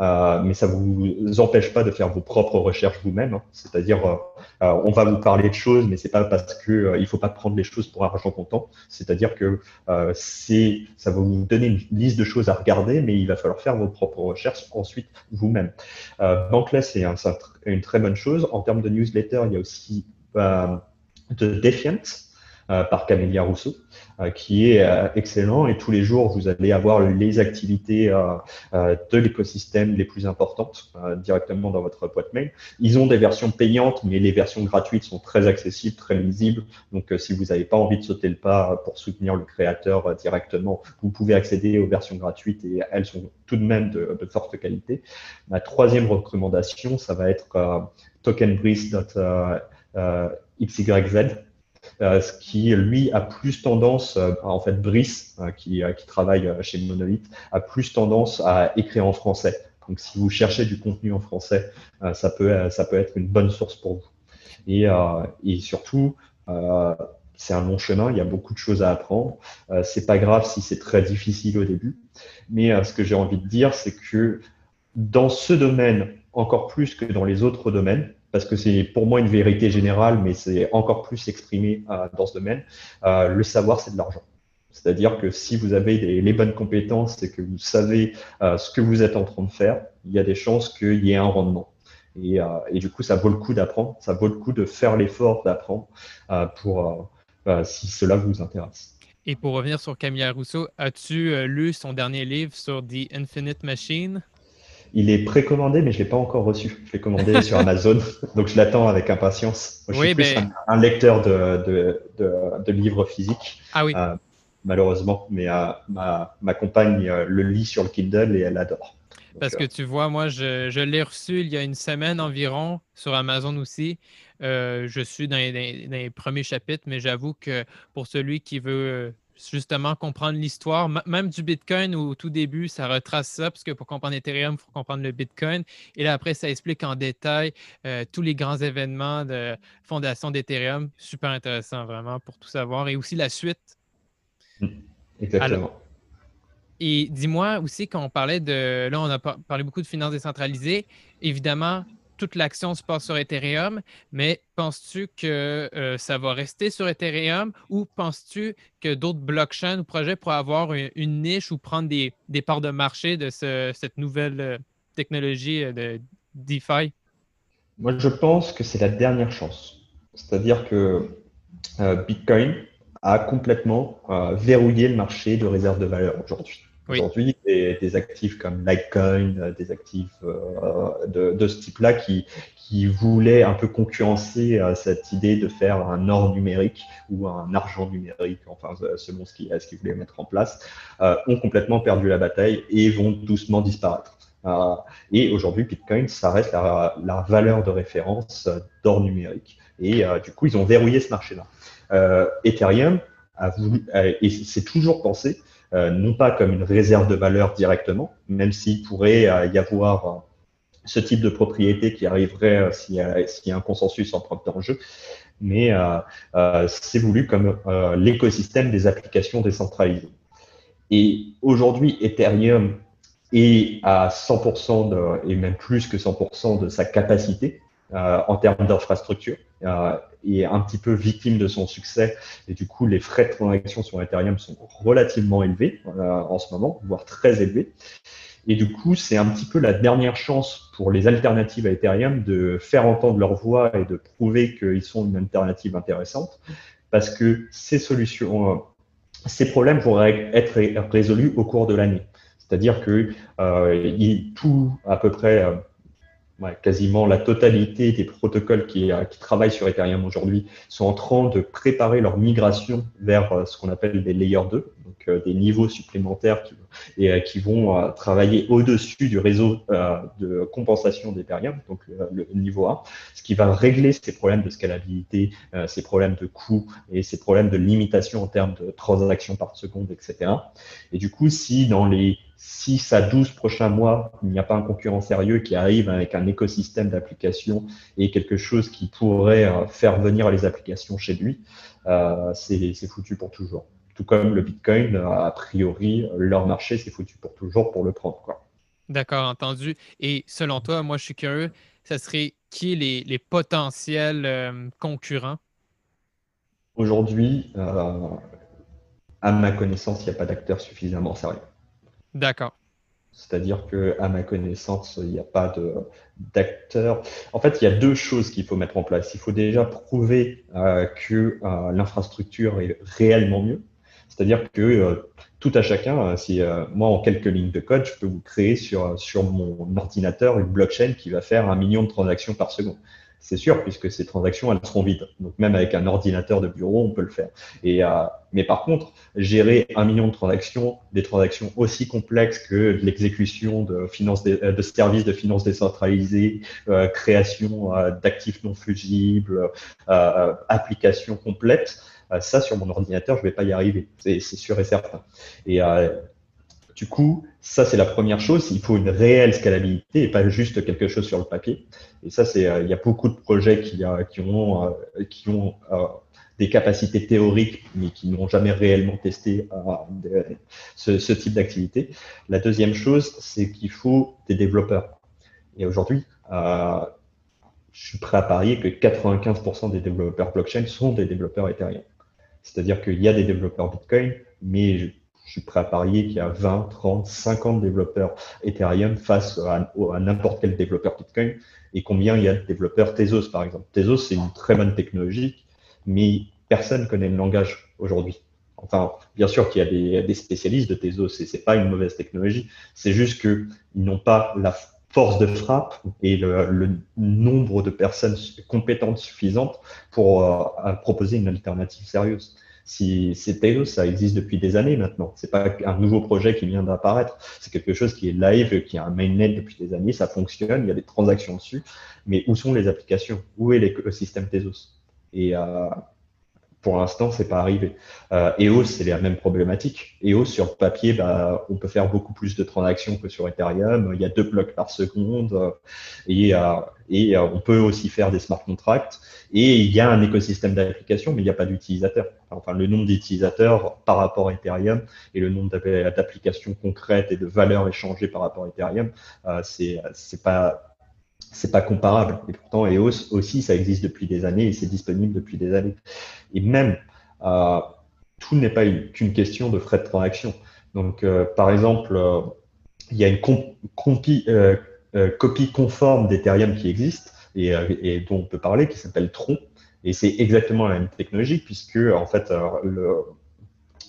Euh, mais ça ne vous empêche pas de faire vos propres recherches vous-même. Hein. C'est-à-dire, euh, euh, on va vous parler de choses, mais c'est pas parce que il faut pas prendre les choses pour argent comptant. C'est-à-dire que ça va vous donner une liste de choses à regarder, mais il va falloir faire vos propres recherches ensuite vous-même. Bankless, c'est un, une très bonne chose. En termes de newsletter, il y a aussi de Defiant. Euh, par Camélia Rousseau, euh, qui est euh, excellent. Et tous les jours, vous allez avoir les activités de l'écosystème les plus importantes directement dans votre boîte mail. Ils ont des versions payantes, mais les versions gratuites sont très accessibles, très lisibles. Donc, si vous n'avez pas envie de sauter le pas pour soutenir le créateur directement, vous pouvez accéder aux versions gratuites et elles sont tout de même de, forte qualité. Ma troisième recommandation, ça va être tokenbreeze.xyz ce qui lui a plus tendance, euh, en fait Brice, euh, qui, qui travaille chez Monolith, a plus tendance à écrire en français. Donc si vous cherchez du contenu en français, ça, peut, ça peut être une bonne source pour vous. Et, et surtout, c'est un long chemin, il y a beaucoup de choses à apprendre. Euh, c'est pas grave si c'est très difficile au début, mais ce que j'ai envie de dire, c'est que dans ce domaine, encore plus que dans les autres domaines, parce que c'est pour moi une vérité générale, mais c'est encore plus exprimé euh, dans ce domaine. Euh, le savoir, c'est de l'argent. C'est-à-dire que si vous avez les bonnes compétences et que vous savez euh, ce que vous êtes en train de faire, il y a des chances qu'il y ait un rendement. Et, du coup, ça vaut le coup d'apprendre, ça vaut le coup de faire l'effort d'apprendre pour si cela vous intéresse. Et pour revenir sur Camille Rousseau, as-tu lu son dernier livre sur The Infinite Machine? Il est précommandé, mais je ne l'ai pas encore reçu. Je l'ai commandé (laughs) sur Amazon, donc je l'attends avec impatience. je suis plus ben un, lecteur de, de, livres physiques. Ah oui. Euh, malheureusement, mais euh, ma, ma, compagne le lit sur le Kindle et elle adore. Parce que tu vois, moi, je, je l'ai reçu il y a une semaine environ sur Amazon aussi. Euh, je suis dans les, premiers chapitres, mais j'avoue que pour celui qui veut euh, justement comprendre l'histoire, même du Bitcoin au tout début, ça retrace ça, parce que pour comprendre Ethereum, il faut comprendre le Bitcoin. Et là, après, ça explique en détail euh, tous les grands événements de fondation d'Ethereum. Super intéressant, vraiment, pour tout savoir. Et aussi la suite. Mmh. Exactement. et dis-moi aussi, quand on parlait de. Là, on a parlé beaucoup de finances décentralisées. Évidemment, toute l'action se passe sur Ethereum, mais penses-tu que euh, ça va rester sur Ethereum ou penses-tu que d'autres blockchains ou projets pourraient avoir une, niche ou prendre des, parts de marché de cette nouvelle euh, technologie euh, de DeFi? Moi, je pense que c'est la dernière chance. C'est-à-dire que Bitcoin a complètement verrouillé le marché de réserve de valeur aujourd'hui. Aujourd'hui, des, actifs comme Litecoin, euh, des actifs euh, de, ce type-là qui, qui voulaient un peu concurrencer euh, cette idée de faire un or numérique ou un argent numérique, enfin selon ce qu'ils voulaient mettre en place, ont complètement perdu la bataille et vont doucement disparaître. et aujourd'hui, Bitcoin, ça reste la, la valeur de référence d'or numérique. Et du coup, ils ont verrouillé ce marché-là. Ethereum a voulu, et c'est toujours pensé, euh, non pas comme une réserve de valeur directement, même s'il pourrait euh, y avoir euh, ce type de propriété qui arriverait s'il y, a un consensus en jeu, mais c'est voulu comme l'écosystème des applications décentralisées. Et aujourd'hui, Ethereum est à 100% de, et même plus que 100% de sa capacité en termes d'infrastructure est un petit peu victime de son succès. Et du coup, les frais de transaction sur Ethereum sont relativement élevés euh, en ce moment, voire très élevés. Et du coup, c'est un petit peu la dernière chance pour les alternatives à Ethereum de faire entendre leur voix et de prouver qu'ils sont une alternative intéressante, parce que ces solutions, euh, ces problèmes pourraient être résolus au cours de l'année. C'est-à-dire que euh, tout à peu près quasiment la totalité des protocoles qui, euh, qui travaillent sur Ethereum aujourd'hui sont en train de préparer leur migration vers euh, ce qu'on appelle des layers 2, donc euh, des niveaux supplémentaires qui, et, qui vont travailler au-dessus du réseau de compensation d'Ethereum, donc le, niveau 1, ce qui va régler ces problèmes de scalabilité, ces problèmes de coûts et ces problèmes de limitation en termes de transactions par seconde, etc. Et du coup, si dans les 6 à 12 prochains mois, il n'y a pas un concurrent sérieux qui arrive avec un écosystème d'applications et quelque chose qui pourrait euh, faire venir les applications chez lui, euh, c'est foutu pour toujours. Tout comme le Bitcoin, a priori, leur marché, c'est foutu pour toujours pour le prendre. D'accord, entendu. Et selon toi, moi, je suis curieux, ça serait qui les, les potentiels euh, concurrents? Aujourd'hui, à ma connaissance, il n'y a pas d'acteur suffisamment sérieux. D'accord. C'est-à-dire que, à ma connaissance, il n'y a pas d'acteur. En fait, il y a deux choses qu'il faut mettre en place. Il faut déjà prouver euh, que euh, l'infrastructure est réellement mieux. C'est-à-dire que euh, tout à chacun, si moi en quelques lignes de code, je peux vous créer sur, sur mon ordinateur une blockchain qui va faire un million de transactions par seconde c'est sûr, puisque ces transactions, elles seront vides. Donc même avec un ordinateur de bureau, on peut le faire. Et, euh, mais par contre, gérer un million de transactions, des transactions aussi complexes que l'exécution de, finances de, services de finances décentralisées, euh, création euh, d'actifs non fusibles, euh, applications complètes, ça sur mon ordinateur, je vais pas y arriver. C'est sûr et certain. Du coup, ça, c'est la première chose. Il faut une réelle scalabilité et pas juste quelque chose sur le papier. Et ça, c'est, euh, il y a beaucoup de projets qui, euh, ont, euh, qui ont des capacités théoriques, mais qui n'ont jamais réellement testé ce, type d'activité. La deuxième chose, c'est qu'il faut des développeurs. Et aujourd'hui, je suis prêt à parier que 95% des développeurs blockchain sont des développeurs Ethereum. C'est-à-dire qu'il y a des développeurs Bitcoin, mais je suis prêt à parier qu'il y a 20, 30, 50 développeurs Ethereum face à, n'importe quel développeur Bitcoin et combien il y a de développeurs Tezos, par exemple? Tezos, c'est une très bonne technologie, mais personne connaît le langage aujourd'hui. Enfin, bien sûr qu'il y a des, spécialistes de Tezos et c'est pas une mauvaise technologie. C'est juste qu'ils n'ont pas la force de frappe et le, nombre de personnes compétentes suffisantes pour euh, proposer une alternative sérieuse. Si c'est Tezos, ça existe depuis des années maintenant. C'est pas un nouveau projet qui vient d'apparaître. C'est quelque chose qui est live, qui a un mainnet depuis des années. Ça fonctionne, il y a des transactions dessus. Mais où sont les applications? Où est l'écosystème Tezos? Et euh, pour l'instant, c'est pas arrivé. Euh, EOS, c'est la même problématique. EOS, sur papier, bah, on peut faire beaucoup plus de transactions que sur Ethereum. Il y a deux blocs par seconde et, euh, euh, on peut aussi faire des smart contracts. Et il y a un écosystème d'applications, mais il n'y a pas d'utilisateurs. Enfin, le nombre d'utilisateurs par rapport à Ethereum et le nombre d'applications concrètes et de valeurs échangées par rapport à Ethereum, euh, c'est pas c'est pas comparable. Et pourtant, EOS aussi, ça existe depuis des années et c'est disponible depuis des années. Et même, euh, tout n'est pas qu'une question de frais de transaction. Donc, euh, par exemple, euh, il y a une copie conforme d'Ethereum qui existe et, et, dont on peut parler, qui s'appelle Tron. Et c'est exactement la même technologie puisque, en fait, le,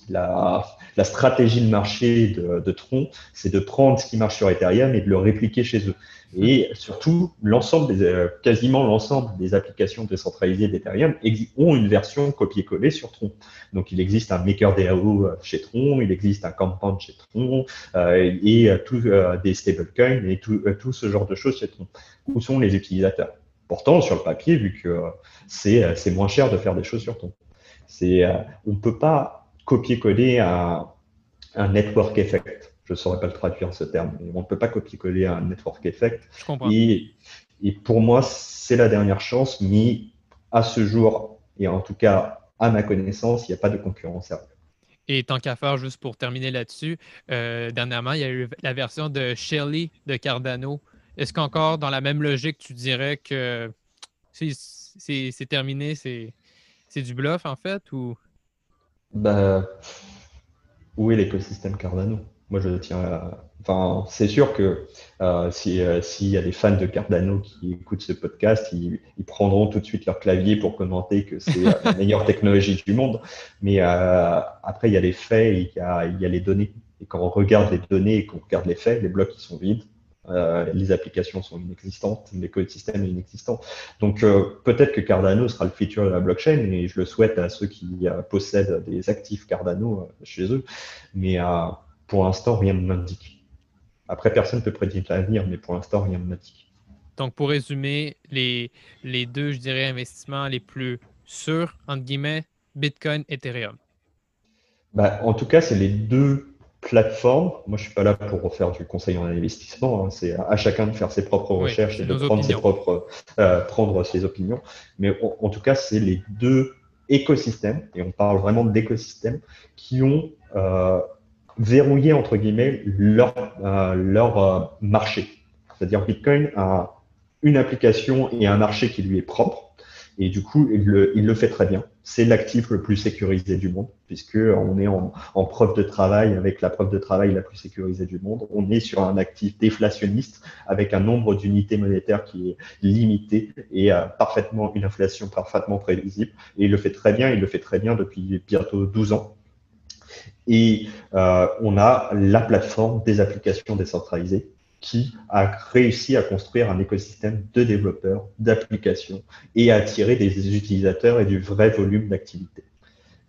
la, la, stratégie de marché de, Tron, c'est de prendre ce qui marche sur Ethereum et de le répliquer chez eux. Et surtout, l'ensemble euh, quasiment l'ensemble des applications décentralisées d'Ethereum ont une version copier-coller sur Tron. Donc, il existe un MakerDAO euh, chez Tron, il existe un Compound chez Tron, euh, et des stablecoins et tout, tout, ce genre de choses chez Tron. Où sont les utilisateurs? Pourtant, sur le papier, vu que c'est moins cher de faire des choses sur Tron, on ne peut pas copier-coller un, un network effect je ne saurais pas le traduire ce terme, mais on ne peut pas copier-coller un network effect. Je comprends. Et, pour moi, c'est la dernière chance, mais à ce jour, et en tout cas à ma connaissance, il n'y a pas de concurrence sérieuse. Et tant qu'à faire, juste pour terminer là-dessus, euh, dernièrement, il y a eu la version de Shelly de Cardano. Est-ce qu'encore dans la même logique, tu dirais que c'est terminé, c'est du bluff en fait ou? Bah, Où est l'écosystème Cardano? Moi, je tiens à... Enfin, c'est sûr que euh, euh, s'il y a des fans de Cardano qui écoutent ce podcast, ils, prendront tout de suite leur clavier pour commenter que c'est la meilleure technologie du monde. Mais euh, après, il y a les faits il y a, il y a les données. Et quand on regarde les données et qu'on regarde les faits, les blocs ils sont vides. Euh, les applications sont inexistantes, l'écosystème est inexistant. Donc euh, peut-être que Cardano sera le futur de la blockchain et je le souhaite à ceux qui euh, possèdent des actifs Cardano chez eux. Mais pour l'instant, rien ne m'indique. Après, personne ne peut prédire l'avenir, mais pour l'instant, rien ne m'indique. Donc, pour résumer, les, les deux, je dirais, investissements les plus sûrs, entre guillemets, Bitcoin et Ethereum. Bah, en tout cas, c'est les deux plateformes. Moi, je ne suis pas là pour faire du conseil en investissement. Hein. C'est à chacun de faire ses propres recherches et de prendre ses, propres, euh, prendre ses opinions. Mais en, tout cas, c'est les deux écosystèmes, et on parle vraiment d'écosystèmes, qui ont euh, verrouiller entre guillemets leur, euh, leur marché. C'est-à-dire Bitcoin a une application et un marché qui lui est propre. Et du coup, il le, il le fait très bien. C'est l'actif le plus sécurisé du monde, puisque on est en, preuve de travail avec la preuve de travail la plus sécurisée du monde. On est sur un actif déflationniste avec un nombre d'unités monétaires qui est limité et euh, parfaitement une inflation parfaitement prévisible. Et il le fait très bien. Il le fait très bien depuis bientôt 12 ans. Et euh, on a la plateforme des applications décentralisées qui a réussi à construire un écosystème de développeurs, d'applications et à attirer des utilisateurs et du vrai volume d'activité.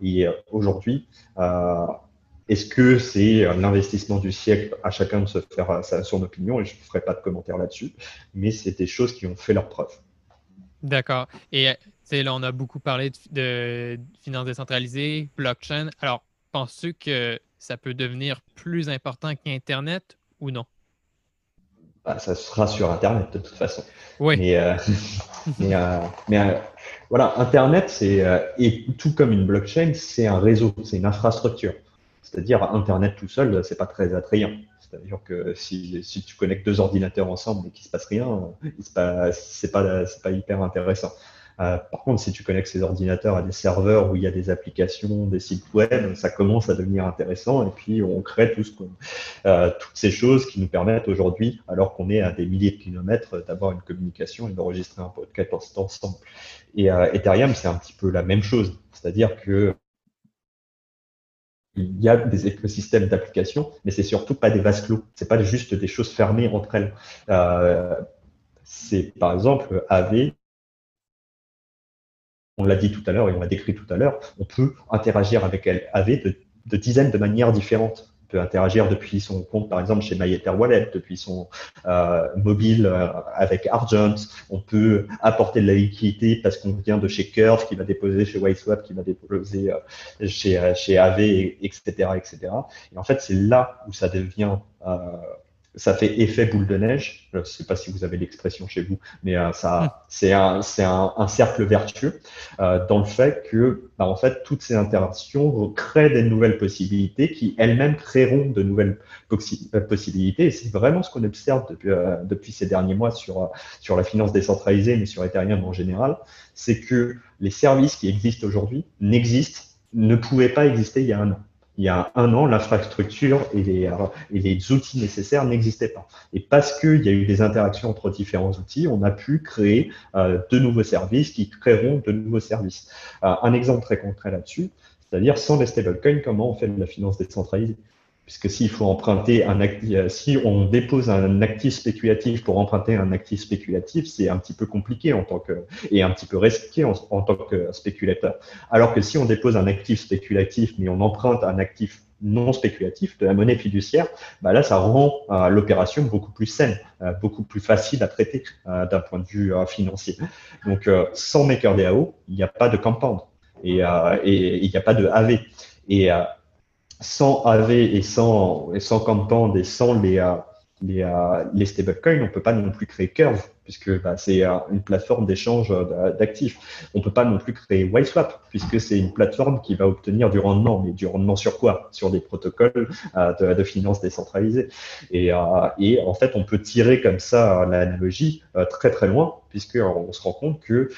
Et euh, aujourd'hui, euh, est-ce que c'est l'investissement du siècle à chacun de se faire son opinion? Et je ne ferai pas de commentaire là-dessus, mais c'est des choses qui ont fait leur preuve. D'accord. Et là, on a beaucoup parlé de, de finances décentralisées, blockchain. Alors, penses-tu que ça peut devenir plus important qu'Internet ou non? Bah, ça sera sur Internet de toute façon. Oui. Mais, euh, (laughs) mais, euh, euh, voilà, Internet, c'est et tout comme une blockchain, c'est un réseau, c'est une infrastructure. C'est-à-dire Internet tout seul, c'est pas très attrayant. C'est-à-dire que si, si, tu connectes deux ordinateurs ensemble et qu'il se passe rien, c'est pas, pas hyper intéressant. Euh, par contre, si tu connectes ces ordinateurs à des serveurs où il y a des applications, des sites web, ça commence à devenir intéressant. Et puis, on crée tout euh, toutes ces choses qui nous permettent aujourd'hui, alors qu'on est à des milliers de kilomètres, d'avoir une communication et d'enregistrer un podcast ensemble. Et euh, Ethereum, c'est un petit peu la même chose. C'est-à-dire que il y a des écosystèmes d'applications, mais c'est surtout pas des vases clos. C'est pas juste des choses fermées entre elles. C'est par exemple AV. On l'a dit tout à l'heure et on l'a décrit tout à l'heure. On peut interagir avec AV de dizaines de manières différentes peut interagir depuis son compte, par exemple, chez MyEtherWallet, depuis son euh, mobile euh, avec Argent. On peut apporter de la liquidité parce qu'on vient de chez Curve, qui va déposer chez WhiteSwap, qui va déposer euh, chez, chez AV, etc., etc. Et en fait, c'est là où ça devient ça fait effet boule de neige. Je ne sais pas si vous avez l'expression chez vous, mais euh, ça, hmm. c'est un, un, un, cercle vertueux euh, dans le fait que, bah, en fait, toutes ces interactions créent des nouvelles possibilités qui elles-mêmes créeront de nouvelles euh, possibilités. Et c'est vraiment ce qu'on observe depuis, euh, depuis ces derniers mois sur, sur la finance décentralisée, mais sur Ethereum en général, c'est que les services qui existent aujourd'hui n'existent, ne pouvaient pas exister il y a un an il y a un an, l'infrastructure et les, outils nécessaires n'existaient pas. Et parce qu'il y a eu des interactions entre différents outils, on a pu créer euh, de nouveaux services qui créeront de nouveaux services. Euh, un exemple très concret là-dessus, c'est-à-dire sans les stablecoins, comment on fait de la finance décentralisée? Puisque s'il faut emprunter un actif, euh, si on dépose un actif spéculatif pour emprunter un actif spéculatif, c'est un petit peu compliqué en tant que et un petit peu risqué en, tant que spéculateur. Alors que si on dépose un actif spéculatif mais on emprunte un actif non spéculatif de la monnaie fiduciaire, bah là ça rend euh, l'opération beaucoup plus saine, euh, beaucoup plus facile à traiter d'un point de vue financier. Donc sans MakerDAO, il n'y a pas de compound et, et il n'y a pas de AV. Et sans AV et sans, et sans Compound et sans les, euh, les, euh, les stablecoins, on ne peut pas non plus créer Curve, puisque bah, c'est euh, une plateforme d'échange d'actifs. On ne peut pas non plus créer YSwap, puisque c'est une plateforme qui va obtenir du rendement. Mais du rendement sur quoi? Sur des protocoles de, de finance décentralisée. Et, et, en fait, on peut tirer comme ça l'analogie très très loin, puisqu'on se rend compte que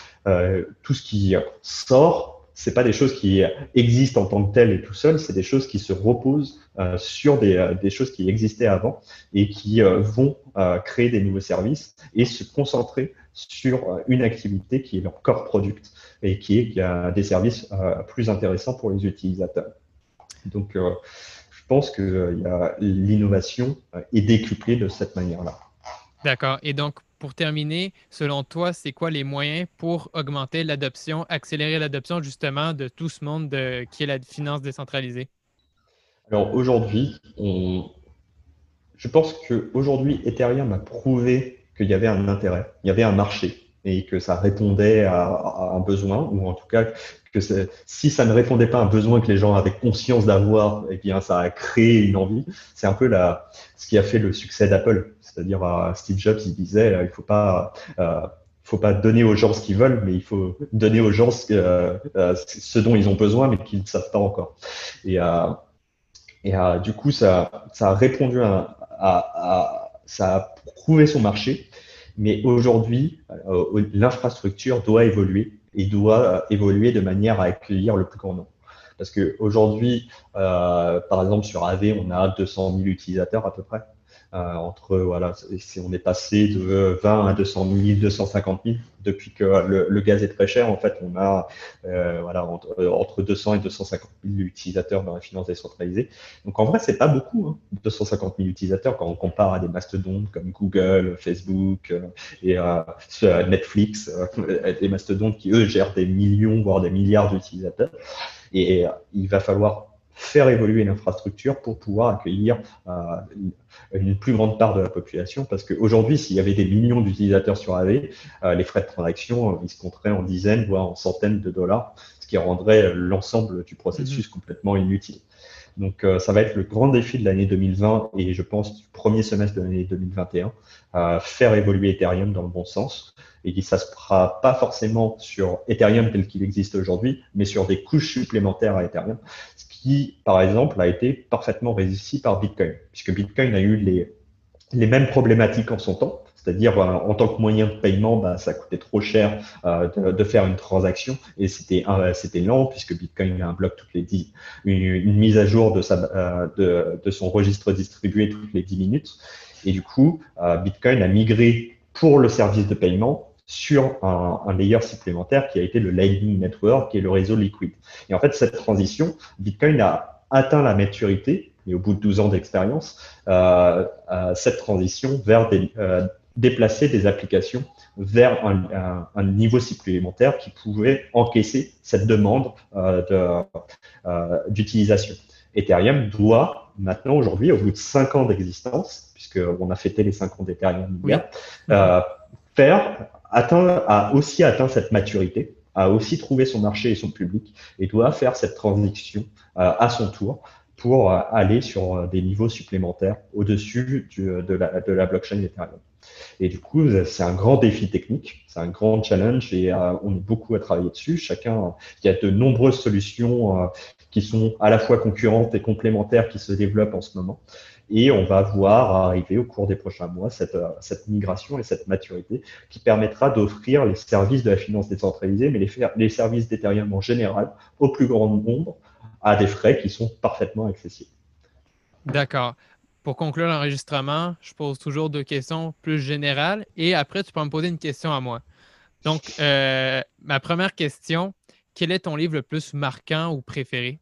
tout ce qui sort c'est pas des choses qui existent en tant que telles et tout seul, c'est des choses qui se reposent euh, sur des, euh, des, choses qui existaient avant et qui euh, vont créer des nouveaux services et se concentrer sur une activité qui est leur core product et qui est qui a des services plus intéressants pour les utilisateurs. Donc, je pense que l'innovation est décuplée de cette manière-là. D'accord. Et donc, pour terminer, selon toi, c'est quoi les moyens pour augmenter l'adoption, accélérer l'adoption justement de tout ce monde qui est la finance décentralisée? Alors aujourd'hui, je pense qu'aujourd'hui, Ethereum a prouvé qu'il y avait un intérêt, il y avait un marché et que ça répondait à, un besoin, ou en tout cas que si ça ne répondait pas à un besoin que les gens avaient conscience d'avoir, eh bien ça a créé une envie. C'est un peu la, ce qui a fait le succès d'Apple. C'est-à-dire Steve Jobs, il disait, euh, il pas euh, faut pas donner aux gens ce qu'ils veulent, mais il faut donner aux gens ce, euh, dont ils ont besoin, mais qu'ils ne savent pas encore. Et, du coup, ça, a répondu à, ça a prouvé son marché. Mais aujourd'hui, l'infrastructure doit évoluer et doit évoluer de manière à accueillir le plus grand nombre. Parce qu'aujourd'hui, euh, par exemple, sur AV, on a 200 000 utilisateurs à peu près. Euh, entre voilà, si on est passé de 20 à 200 000, 250 000 depuis que le, gaz est très cher. En fait, on a euh, voilà entre, 200 et 250 000 utilisateurs dans la finance décentralisée. Donc en vrai, c'est pas beaucoup, 250 hein, 000 utilisateurs quand on compare à des mastodontes comme Google, Facebook euh, et Netflix, (laughs) des mastodontes qui eux gèrent des millions voire des milliards d'utilisateurs. Et il va falloir faire évoluer l'infrastructure pour pouvoir accueillir euh, une plus grande part de la population. Parce qu'aujourd'hui, s'il y avait des millions d'utilisateurs sur AV, euh, les frais de transaction, euh, ils se compteraient en dizaines, voire en centaines de dollars, ce qui rendrait l'ensemble du processus mhm. complètement inutile. Donc, ça va être le grand défi de l'année 2020 et je pense du premier semestre de l'année 2021, faire évoluer Ethereum dans le bon sens. Et ça se fera pas forcément sur Ethereum tel qu'il existe aujourd'hui, mais sur des couches supplémentaires à Ethereum qui, par exemple, a été parfaitement réussi par Bitcoin, puisque Bitcoin a eu les, les mêmes problématiques en son temps, c'est-à-dire euh, en tant que moyen de paiement, bah, ça coûtait trop cher euh, de, faire une transaction. Et c'était euh, c'était lent puisque Bitcoin a un bloc toutes les 10, une, mise à jour de, sa, de, de, son registre distribué toutes les 10 minutes. Et du coup, Bitcoin a migré pour le service de paiement sur un, un, layer supplémentaire qui a été le Lightning Network, qui est le réseau Liquid. Et en fait, cette transition, Bitcoin a atteint la maturité, et au bout de 12 ans d'expérience, cette transition vers déplacer des applications vers un, niveau supplémentaire qui pouvait encaisser cette demande d'utilisation. Ethereum doit maintenant, aujourd'hui, au bout de 5 ans d'existence, puisqu'on a fêté les 5 ans d'Ethereum hier, euh, faire, atteindre, a aussi atteint cette maturité, a aussi trouvé son marché et son public, et doit faire cette transition euh, à son tour pour euh, aller sur des niveaux supplémentaires au-dessus de, la, de la blockchain Ethereum. Et du coup, c'est un grand défi technique, c'est un grand challenge et on est beaucoup à travailler dessus. Chacun, il y a de nombreuses solutions qui sont à la fois concurrentes et complémentaires qui se développent en ce moment. Et on va voir arriver au cours des prochains mois cette, euh, cette migration et cette maturité qui permettra d'offrir les services de la finance décentralisée, mais les, les services d'Ethereum en général au plus grand nombre à des frais qui sont parfaitement accessibles. D'accord. Pour conclure l'enregistrement, je pose toujours deux questions plus générales et après, tu peux me poser une question à moi. Donc, euh, ma première question, quel est ton livre le plus marquant ou préféré?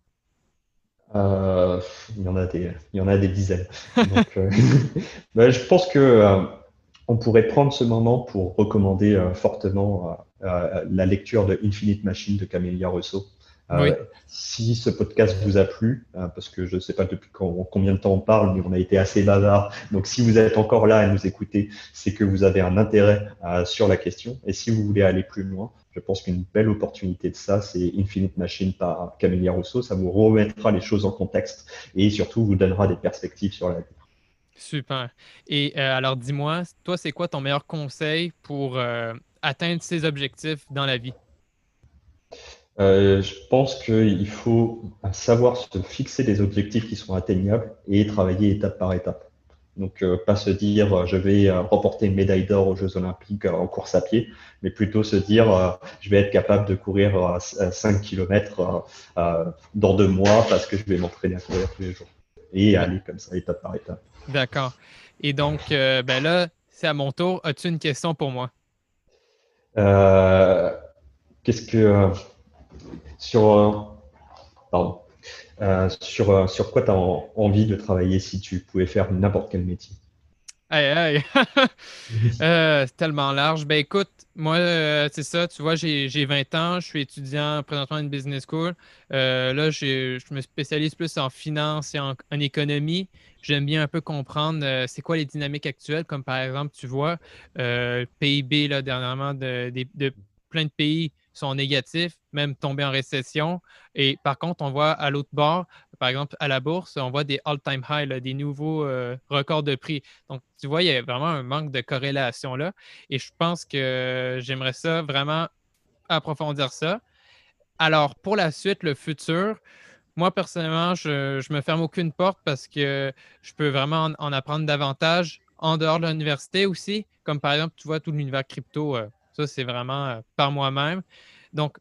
Euh, il, y en a des, il y en a des dizaines. Euh, (laughs) bah, je pense que euh, on pourrait prendre ce moment pour recommander fortement la lecture de Infinite Machine de Camélia Rousseau. Si ce podcast vous a plu, parce que je ne sais pas depuis combien de temps on parle, mais on a été assez bavard. Donc, si vous êtes encore là et nous écoutez, c'est que vous avez un intérêt sur la question. Et si vous voulez aller plus loin, je pense qu'une belle opportunité de ça, c'est Infinite Machine par Camélia Rousseau. Ça vous remettra les choses en contexte et surtout vous donnera des perspectives sur la vie. Super. Et euh, alors, dis-moi, toi, c'est quoi ton meilleur conseil pour euh, atteindre ces objectifs dans la vie? Euh, je pense qu'il faut savoir se fixer des objectifs qui sont atteignables et travailler étape par étape. Donc, euh, pas se dire euh, je vais remporter une médaille d'or aux Jeux Olympiques en course à pied, mais plutôt se dire je vais être capable de courir 5 km dans deux mois parce que je vais m'entraîner à courir tous les jours. Et aller comme ça, étape par étape. D'accord. Et donc, ben là, c'est à mon tour. As-tu une question pour moi? Qu'est-ce que. Sur. pardon. Euh, sur, euh, sur quoi tu as envie de travailler si tu pouvais faire n'importe quel métier? Aïe, (laughs) aïe. Euh, c'est tellement large. Ben écoute, moi, c'est ça, tu vois, j'ai 20 ans, je suis étudiant présentement à une business school. là, je me spécialise plus en finance et en, économie. J'aime bien un peu comprendre c'est quoi les dynamiques actuelles, comme par exemple, tu vois, PIB, là, dernièrement, de, de plein de pays sont négatifs, même tomber en récession. Et par contre, on voit à l'autre bord, par exemple, à la bourse, on voit des all-time highs, des nouveaux euh, records de prix. Donc, tu vois, il y a vraiment un manque de corrélation là. Et je pense que j'aimerais ça vraiment approfondir ça. Alors, pour la suite, le futur, moi, personnellement, je ne me ferme aucune porte parce que je peux vraiment en, apprendre davantage en dehors de l'université aussi. Comme par exemple, tu vois, tout l'univers crypto. Euh, ça, c'est vraiment euh, par moi-même. Donc,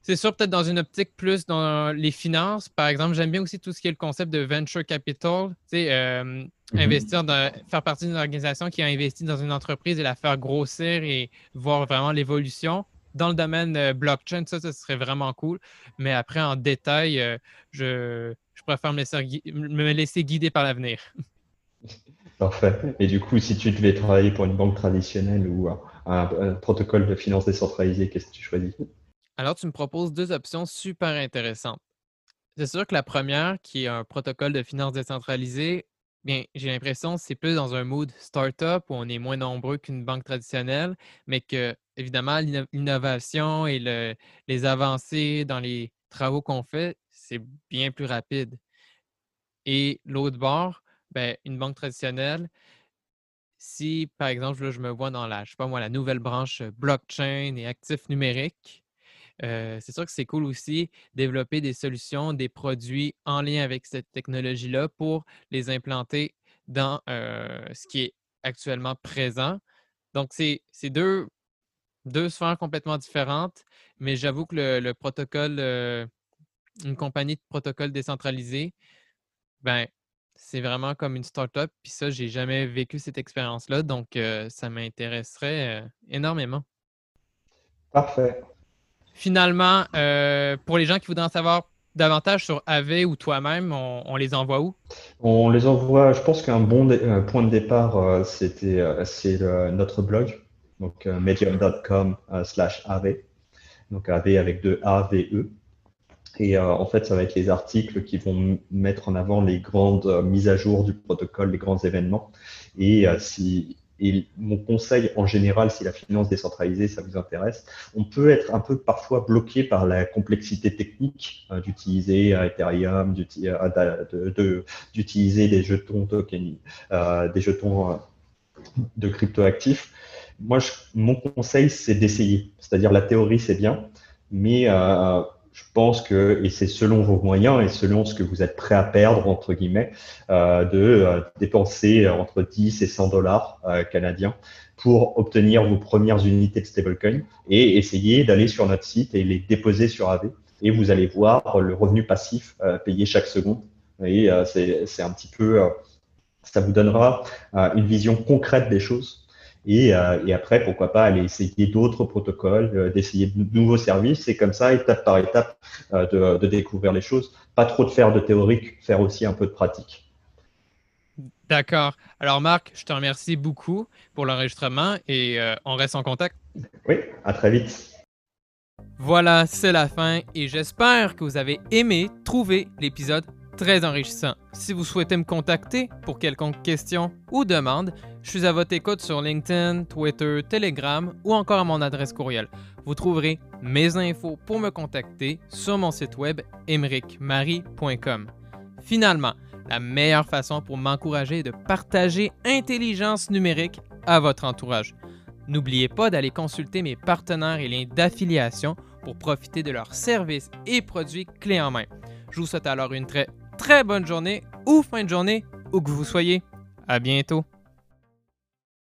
c'est sûr, peut-être dans une optique plus dans les finances. Par exemple, j'aime bien aussi tout ce qui est le concept de venture capital. Tu sais, euh, mm-hmm. investir dans, faire partie d'une organisation qui a investi dans une entreprise et la faire grossir et voir vraiment l'évolution. Dans le domaine euh, blockchain, ça, ça serait vraiment cool. Mais après, en détail, je, je, préfère me laisser, me laisser guider par l'avenir. (laughs) Parfait. Et du coup, si tu devais travailler pour une banque traditionnelle ou un, protocole de finance décentralisé, qu'est-ce que tu choisis? Alors, tu me proposes deux options super intéressantes. C'est sûr que la première, qui est un protocole de finance décentralisé, bien, j'ai l'impression que c'est plus dans un mood startup où on est moins nombreux qu'une banque traditionnelle, mais que, évidemment, l'innovation et les avancées dans les travaux qu'on fait, c'est bien plus rapide. Et l'autre bord, ben, une banque traditionnelle, si, par exemple, je me vois dans la, pas moi, la nouvelle branche blockchain et actifs numériques, c'est sûr que c'est cool aussi développer des solutions, des produits en lien avec cette technologie-là pour les implanter dans ce qui est actuellement présent. Donc, c'est deux, sphères complètement différentes, mais j'avoue que le, le protocole, une compagnie de protocole décentralisé, ben, c'est vraiment comme une start-up. Puis ça, j'ai jamais vécu cette expérience-là. Donc, euh, ça m'intéresserait euh, énormément. Parfait. Finalement, euh, pour les gens qui voudraient en savoir davantage sur AV ou toi-même, on, les envoie où? On les envoie, je pense qu'un bon point de départ, c'était c'est notre blog, donc medium.com slash AV, donc AV avec deux A, V, E. Et euh, en fait, ça va être les articles qui vont mettre en avant les grandes euh, mises à jour du protocole, les grands événements. Et, euh, si, mon conseil en général, si la finance décentralisée, ça vous intéresse, on peut être un peu parfois bloqué par la complexité technique d'utiliser Ethereum, d'utiliser des jetons token, des jetons de cryptoactifs. Moi, mon conseil, c'est d'essayer. C'est-à-dire, la théorie, c'est bien, mais je pense que, et c'est selon vos moyens et selon ce que vous êtes prêt à perdre, entre guillemets, euh, de euh, dépenser entre 10 et 100 dollars euh, canadiens pour obtenir vos premières unités de stablecoin et essayer d'aller sur notre site et les déposer sur AV. Et vous allez voir le revenu passif payé chaque seconde. Et c'est un petit peu, ça vous donnera une vision concrète des choses euh, et, après, pourquoi pas aller essayer d'autres protocoles, euh, d'essayer de nouveaux services, et comme ça, étape par étape, euh, de, découvrir les choses. Pas trop de faire de théorique, faire aussi un peu de pratique. D'accord. Alors Marc, je te remercie beaucoup pour l'enregistrement et on reste en contact. Oui, à très vite. Voilà, c'est la fin et j'espère que vous avez aimé trouver l'épisode très enrichissant. Si vous souhaitez me contacter pour quelconque question ou demande, je suis à votre écoute sur LinkedIn, Twitter, Telegram ou encore à mon adresse courriel. Vous trouverez mes infos pour me contacter sur mon site web emericmarie.com. Finalement, la meilleure façon pour m'encourager est de partager intelligence numérique à votre entourage. N'oubliez pas d'aller consulter mes partenaires et liens d'affiliation pour profiter de leurs services et produits clés en main. Je vous souhaite alors une très très bonne journée ou fin de journée, où que vous soyez. À bientôt.